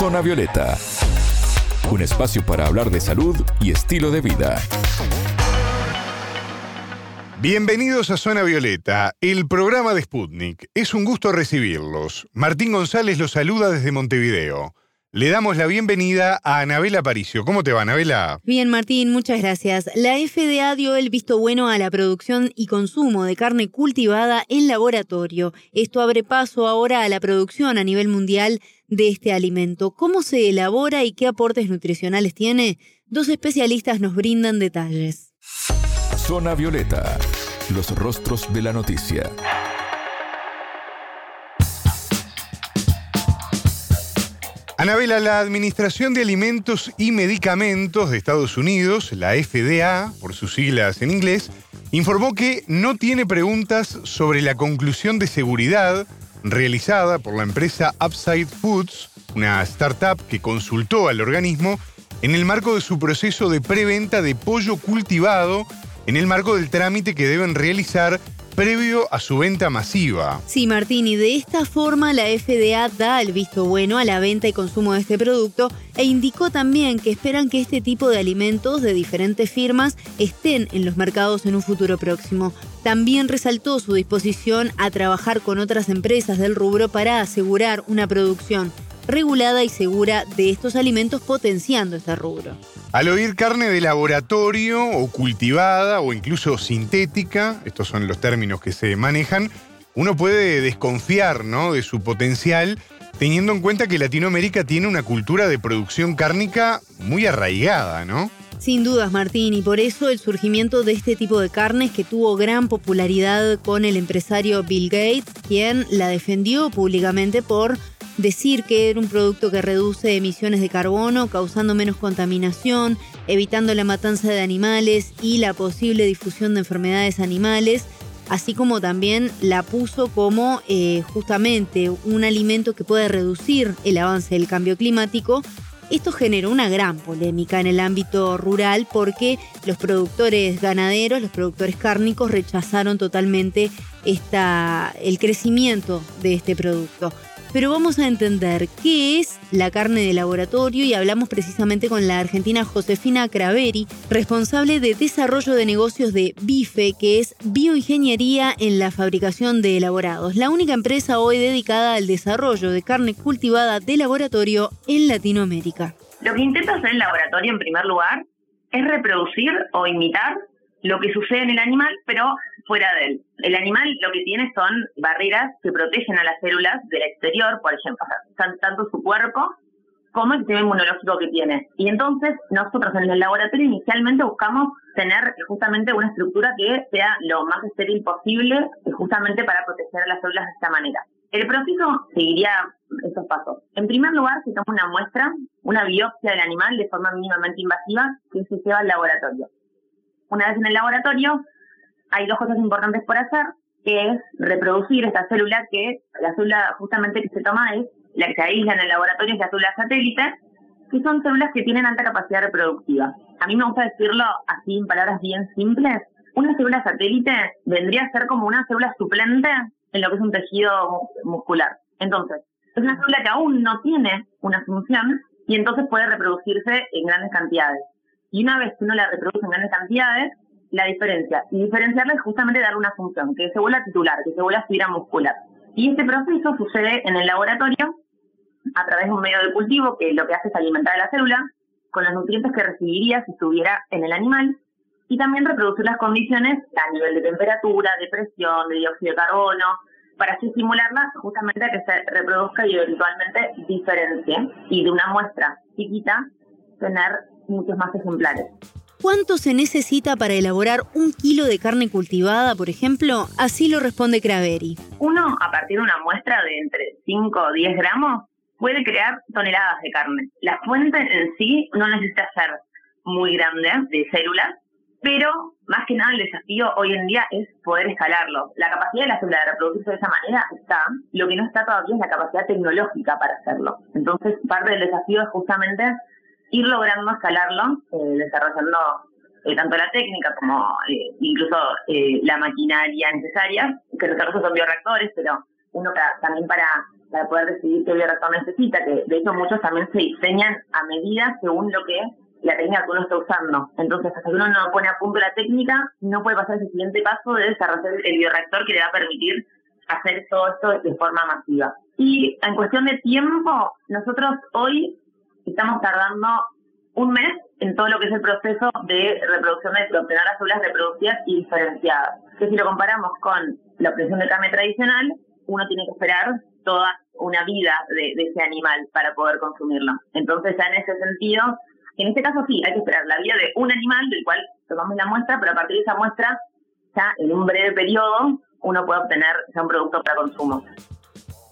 Zona Violeta, un espacio para hablar de salud y estilo de vida. Bienvenidos a Zona Violeta, el programa de Sputnik. Es un gusto recibirlos. Martín González los saluda desde Montevideo. Le damos la bienvenida a Anabela Paricio. ¿Cómo te va, Anabela? Bien, Martín, muchas gracias. La FDA dio el visto bueno a la producción y consumo de carne cultivada en laboratorio. Esto abre paso ahora a la producción a nivel mundial de este alimento. ¿Cómo se elabora y qué aportes nutricionales tiene? Dos especialistas nos brindan detalles. Zona Violeta, los rostros de la noticia. Anabela, la Administración de Alimentos y Medicamentos de Estados Unidos, la FDA, por sus siglas en inglés, informó que no tiene preguntas sobre la conclusión de seguridad realizada por la empresa Upside Foods, una startup que consultó al organismo en el marco de su proceso de preventa de pollo cultivado, en el marco del trámite que deben realizar previo a su venta masiva. Sí, Martín, y de esta forma la FDA da el visto bueno a la venta y consumo de este producto e indicó también que esperan que este tipo de alimentos de diferentes firmas estén en los mercados en un futuro próximo. También resaltó su disposición a trabajar con otras empresas del rubro para asegurar una producción regulada y segura de estos alimentos potenciando este rubro. Al oír carne de laboratorio o cultivada o incluso sintética, estos son los términos que se manejan, uno puede desconfiar ¿no? de su potencial teniendo en cuenta que Latinoamérica tiene una cultura de producción cárnica muy arraigada, ¿no? Sin dudas, Martín, y por eso el surgimiento de este tipo de carnes que tuvo gran popularidad con el empresario Bill Gates, quien la defendió públicamente por decir que era un producto que reduce emisiones de carbono, causando menos contaminación, evitando la matanza de animales y la posible difusión de enfermedades animales, así como también la puso como eh, justamente un alimento que puede reducir el avance del cambio climático. Esto generó una gran polémica en el ámbito rural porque los productores ganaderos, los productores cárnicos rechazaron totalmente esta, el crecimiento de este producto pero vamos a entender qué es la carne de laboratorio y hablamos precisamente con la argentina Josefina Craveri, responsable de desarrollo de negocios de BIFE, que es bioingeniería en la fabricación de elaborados, la única empresa hoy dedicada al desarrollo de carne cultivada de laboratorio en Latinoamérica. Lo que intenta hacer el laboratorio en primer lugar es reproducir o imitar lo que sucede en el animal, pero fuera de él. El animal lo que tiene son barreras que protegen a las células del exterior, por ejemplo, tanto su cuerpo como el sistema inmunológico que tiene. Y entonces nosotros en el laboratorio inicialmente buscamos tener justamente una estructura que sea lo más estéril posible, justamente para proteger a las células de esta manera. El proceso seguiría estos pasos. En primer lugar, se toma una muestra, una biopsia del animal de forma mínimamente invasiva que se lleva al laboratorio. Una vez en el laboratorio, hay dos cosas importantes por hacer, que es reproducir esta célula, que la célula justamente que se toma es la que se aísla en el laboratorio, es la célula satélite, que son células que tienen alta capacidad reproductiva. A mí me gusta decirlo así en palabras bien simples. Una célula satélite vendría a ser como una célula suplente en lo que es un tejido muscular. Entonces, es una célula que aún no tiene una función y entonces puede reproducirse en grandes cantidades. Y una vez que uno la reproduce en grandes cantidades, la diferencia. Y diferenciarla es justamente darle una función, que se vuelva titular, que se vuelva fibra muscular. Y este proceso sucede en el laboratorio a través de un medio de cultivo que lo que hace es alimentar a la célula con los nutrientes que recibiría si estuviera en el animal y también reproducir las condiciones a nivel de temperatura, de presión, de dióxido de carbono, para así estimularla justamente a que se reproduzca y eventualmente diferencie y de una muestra chiquita tener muchos más ejemplares. ¿Cuánto se necesita para elaborar un kilo de carne cultivada, por ejemplo? Así lo responde Craveri. Uno, a partir de una muestra de entre 5 o 10 gramos, puede crear toneladas de carne. La fuente en sí no necesita ser muy grande de células, pero más que nada el desafío hoy en día es poder escalarlo. La capacidad de la célula de reproducirse de esa manera está, lo que no está todavía es la capacidad tecnológica para hacerlo. Entonces, parte del desafío es justamente ir logrando escalarlo, eh, desarrollando eh, tanto la técnica como eh, incluso la maquinaria necesaria, que los recursos son bioreactores, pero uno también para para poder decidir qué bioreactor necesita, que de hecho muchos también se diseñan a medida según lo que la técnica que uno está usando. Entonces, hasta que uno no pone a punto la técnica, no puede pasar ese siguiente paso de desarrollar el bioreactor que le va a permitir hacer todo esto de forma masiva. Y en cuestión de tiempo, nosotros hoy estamos tardando un mes en todo lo que es el proceso de reproducción de, obtener las células reproducidas y diferenciadas. Que si lo comparamos con la obtención de carne tradicional, uno tiene que esperar toda una vida de, de, ese animal para poder consumirlo. Entonces, ya en ese sentido, en este caso sí, hay que esperar la vida de un animal del cual tomamos la muestra, pero a partir de esa muestra, ya en un breve periodo, uno puede obtener ya un producto para consumo.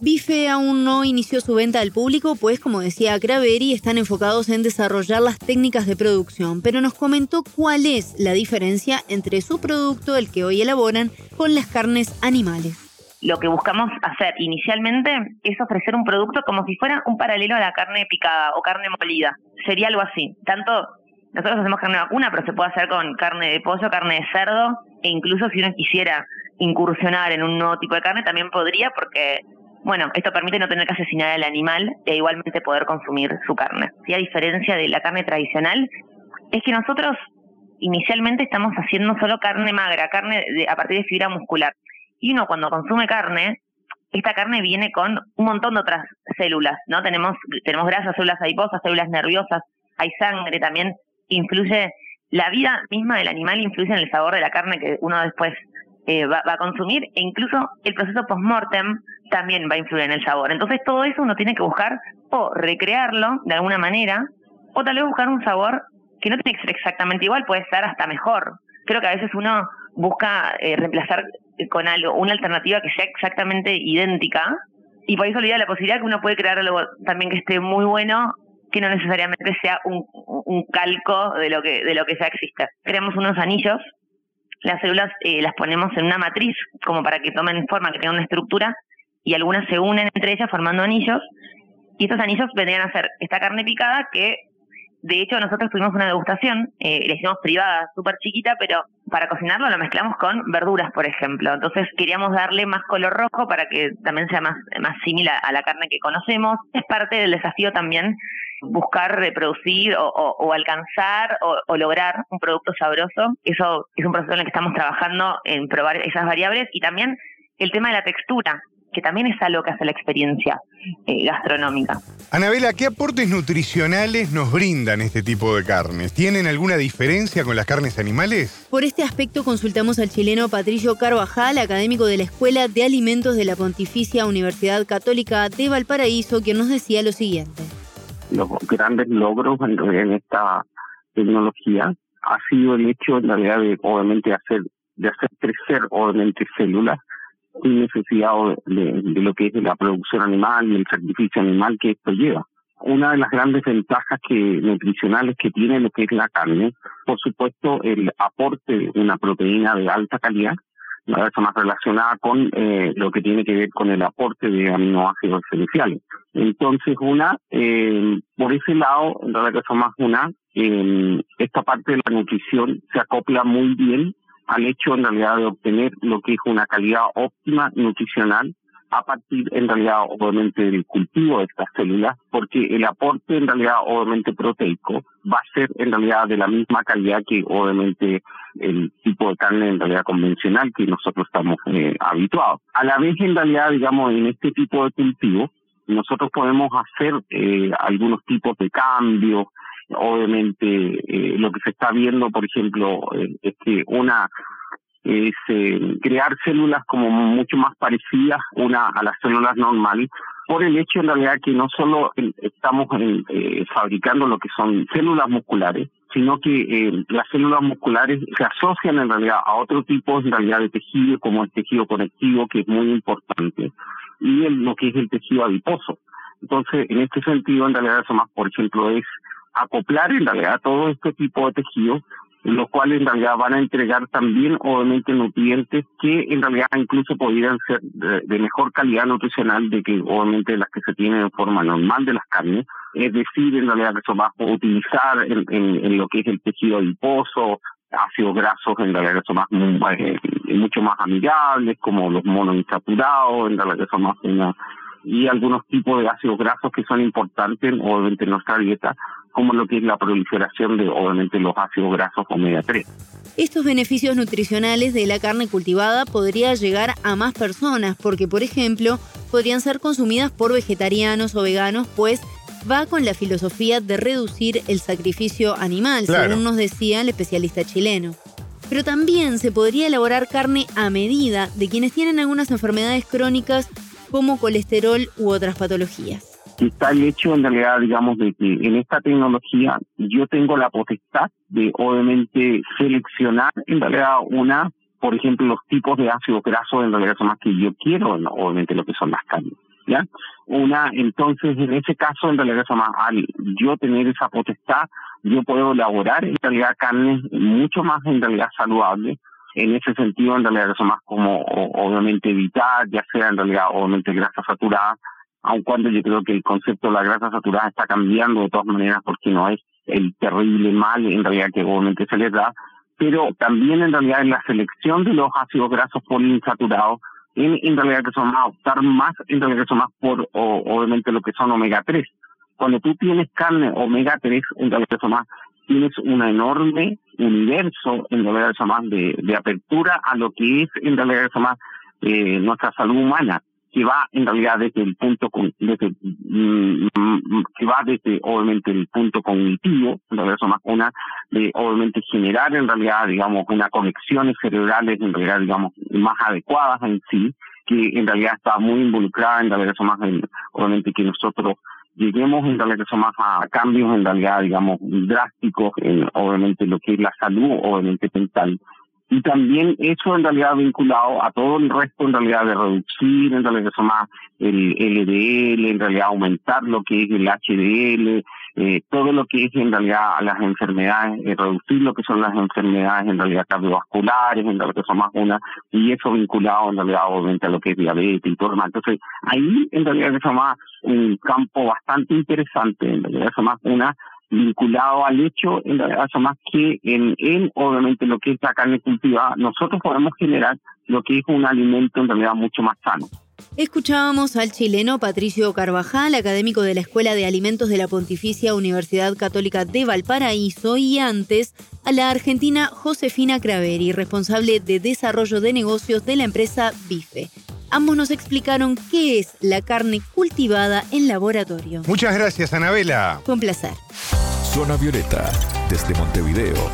Bife aún no inició su venta al público, pues como decía Craveri, están enfocados en desarrollar las técnicas de producción, pero nos comentó cuál es la diferencia entre su producto, el que hoy elaboran, con las carnes animales. Lo que buscamos hacer inicialmente es ofrecer un producto como si fuera un paralelo a la carne picada o carne molida. Sería algo así. Tanto nosotros hacemos carne vacuna, pero se puede hacer con carne de pollo, carne de cerdo, e incluso si uno quisiera incursionar en un nuevo tipo de carne, también podría, porque bueno, esto permite no tener que asesinar al animal e igualmente poder consumir su carne. Si a diferencia de la carne tradicional, es que nosotros inicialmente estamos haciendo solo carne magra, carne a partir de fibra muscular. Y uno cuando consume carne, esta carne viene con un montón de otras células, ¿no? Tenemos, tenemos grasas, células adiposas, células nerviosas, hay sangre también, influye, la vida misma del animal influye en el sabor de la carne que uno después eh, va, va, a consumir e incluso el proceso post-mortem también va a influir en el sabor. Entonces todo eso uno tiene que buscar o recrearlo de alguna manera o tal vez buscar un sabor que no tiene que ser exactamente igual, puede ser hasta mejor. Creo que a veces uno busca eh, reemplazar con algo una alternativa que sea exactamente idéntica y por eso olvida la posibilidad que uno puede crear algo también que esté muy bueno que no necesariamente sea un, un calco de lo que de lo que ya existe. Creamos unos anillos las células eh, las ponemos en una matriz como para que tomen forma, que tengan una estructura y algunas se unen entre ellas formando anillos y estos anillos vendrían a ser esta carne picada que de hecho nosotros tuvimos una degustación, eh, hicimos privada, súper chiquita, pero para cocinarlo lo mezclamos con verduras, por ejemplo. Entonces queríamos darle más color rojo para que también sea más, más similar a la carne que conocemos. Es parte del desafío también buscar reproducir o, alcanzar o, lograr un producto sabroso. Eso es un proceso en el que estamos trabajando en probar esas variables y también el tema de la textura, que también es algo que hace la experiencia eh, gastronómica. Anabela, ¿qué aportes nutricionales nos brindan este tipo de carnes? ¿Tienen alguna diferencia con las carnes animales? Por este aspecto consultamos al chileno Patricio Carvajal, académico de la Escuela de Alimentos de la Pontificia Universidad Católica de Valparaíso, quien nos decía lo siguiente los grandes logros en, esta tecnología ha sido el hecho en realidad de obviamente hacer de hacer crecer obviamente células sin necesidad de, lo que es la producción animal y el sacrificio animal que esto lleva. Una de las grandes ventajas que nutricionales que tiene lo que es la carne, por supuesto, el aporte de una proteína de alta calidad está más relacionada con eh, lo que tiene que ver con el aporte de aminoácidos esenciales. Entonces, una, eh, por ese lado, en realidad son más una, eh, esta parte de la nutrición se acopla muy bien al hecho en realidad de obtener lo que es una calidad óptima nutricional a partir en realidad obviamente del cultivo de estas células, porque el aporte en realidad obviamente proteico va a ser en realidad de la misma calidad que obviamente el tipo de carne en realidad convencional que nosotros estamos eh, habituados. A la vez en realidad digamos en este tipo de cultivo nosotros podemos hacer eh, algunos tipos de cambios, obviamente eh, lo que se está viendo por ejemplo es que una eh, crear células como mucho más parecidas una a las células normales por el hecho en realidad que no solo eh, estamos eh, fabricando lo que son células musculares sino que las células musculares se asocian en realidad a otro tipo en realidad de tejido como el tejido conectivo que es muy importante y el, lo que es el tejido adiposo. Entonces en este sentido en realidad eso más por ejemplo es acoplar en realidad todo este tipo de tejido los cuales en realidad van a entregar también obviamente nutrientes que en realidad incluso podrían ser de, mejor calidad nutricional de que obviamente las que se tienen en forma normal de las carnes, es decir, en realidad eso va a utilizar en, en, lo que es el tejido adiposo, ácidos grasos en realidad son más eh, mucho más amigables como los monoinsaturados en realidad son más una y algunos tipos de ácidos grasos que son importantes obviamente en nuestra dieta, como lo que es la proliferación de obviamente los ácidos grasos omega 3. Estos beneficios nutricionales de la carne cultivada podría llegar a más personas porque, por ejemplo, podrían ser consumidas por vegetarianos o veganos, pues va con la filosofía de reducir el sacrificio animal, según nos decía el especialista chileno. Pero también se podría elaborar carne a medida de quienes tienen algunas enfermedades crónicas como colesterol u otras patologías. Está el hecho en realidad, digamos, de que en esta tecnología yo tengo la potestad de obviamente seleccionar en realidad una, por ejemplo, los tipos de ácidos grasos en realidad son más que yo quiero, obviamente lo que son las carnes. ¿Ya? Una, entonces, en ese caso, en realidad, más, al yo tener esa potestad, yo puedo elaborar en realidad carnes mucho más en realidad saludables, en ese sentido, en realidad, eso más como obviamente evitar, ya sea en realidad obviamente grasa saturada, aun cuando yo creo que el concepto de la grasa saturada está cambiando de todas maneras porque no es el terrible mal en realidad que obviamente se les da, pero también en realidad en la selección de los ácidos grasos poliinsaturados, en, en realidad que son más, optar más en realidad que son más por obviamente lo que son omega 3. Cuando tú tienes carne omega 3, en realidad que son más tienes un enorme universo en realidad eso más de, apertura a lo que es en realidad eso más eh, nuestra salud humana que va en realidad desde el punto desde, mm, mm, que va desde obviamente el punto cognitivo eso más una de obviamente generar en realidad digamos unas conexiones cerebrales en realidad digamos más adecuadas en sí que en realidad está muy involucrada en eso más en, obviamente que nosotros lleguemos en realidad más a cambios en realidad, digamos, drásticos en obviamente lo que es la salud, obviamente mental. Y también eso en realidad vinculado a todo el resto en realidad de reducir en realidad más el LDL, en realidad aumentar lo que es el HDL, eh, todo lo que es en realidad las enfermedades, eh, reducir lo que son las enfermedades en realidad cardiovasculares, en realidad que son más una, y eso vinculado en realidad obviamente a lo que es diabetes y todo lo demás. Entonces, ahí en realidad es más un campo bastante interesante, en realidad es más una vinculado al hecho, en realidad eso más que en, en obviamente lo que es la carne cultivada, nosotros podemos generar lo que es un alimento en realidad mucho más sano. Escuchábamos al chileno Patricio Carvajal, académico de la Escuela de Alimentos de la Pontificia Universidad Católica de Valparaíso, y antes a la argentina Josefina Craveri, responsable de desarrollo de negocios de la empresa Bife. Ambos nos explicaron qué es la carne cultivada en laboratorio. Muchas gracias, Anabela. Fue un placer. Zona Violeta, desde Montevideo,